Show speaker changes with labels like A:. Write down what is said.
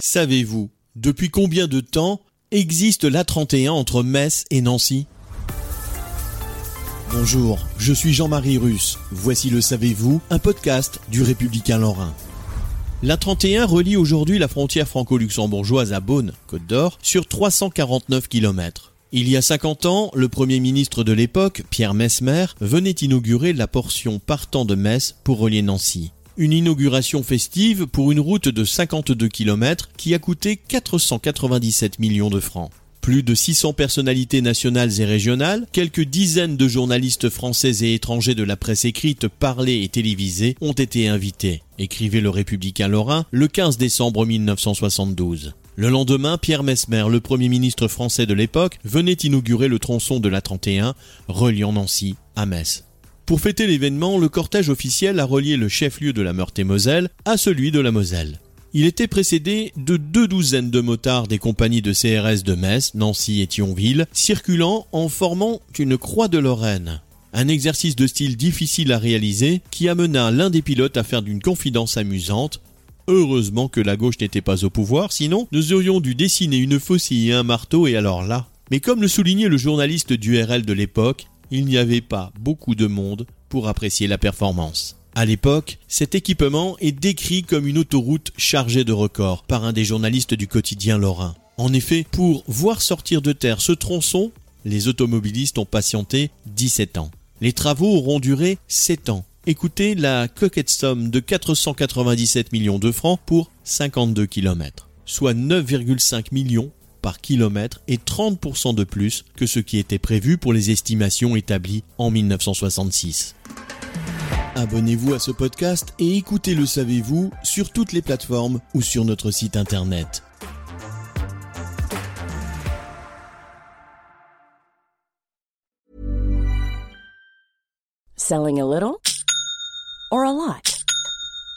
A: Savez-vous depuis combien de temps existe l'A31 entre Metz et Nancy? Bonjour, je suis Jean-Marie Russe. Voici le Savez-vous, un podcast du Républicain Lorrain. L'A31 relie aujourd'hui la frontière franco-luxembourgeoise à Beaune, Côte d'Or, sur 349 km. Il y a 50 ans, le Premier ministre de l'époque, Pierre Mesmer, venait inaugurer la portion partant de Metz pour relier Nancy. Une inauguration festive pour une route de 52 km qui a coûté 497 millions de francs. Plus de 600 personnalités nationales et régionales, quelques dizaines de journalistes français et étrangers de la presse écrite, parlée et télévisée ont été invités, écrivait le républicain Lorrain le 15 décembre 1972. Le lendemain, Pierre Mesmer, le premier ministre français de l'époque, venait inaugurer le tronçon de la 31, reliant Nancy à Metz. Pour fêter l'événement, le cortège officiel a relié le chef-lieu de la Meurthe-et-Moselle à celui de la Moselle. Il était précédé de deux douzaines de motards des compagnies de CRS de Metz, Nancy et Thionville, circulant en formant une croix de Lorraine. Un exercice de style difficile à réaliser qui amena l'un des pilotes à faire d'une confidence amusante Heureusement que la gauche n'était pas au pouvoir, sinon nous aurions dû dessiner une faucille et un marteau et alors là. Mais comme le soulignait le journaliste du RL de l'époque, il n'y avait pas beaucoup de monde pour apprécier la performance. À l'époque, cet équipement est décrit comme une autoroute chargée de records par un des journalistes du quotidien lorrain. En effet, pour voir sortir de terre ce tronçon, les automobilistes ont patienté 17 ans. Les travaux auront duré 7 ans Écoutez la coquette somme de 497 millions de francs pour 52 km, soit 9,5 millions par kilomètre et 30% de plus que ce qui était prévu pour les estimations établies en 1966. Abonnez-vous à ce podcast et écoutez Le Savez-vous sur toutes les plateformes ou sur notre site internet.
B: Selling a little or a lot?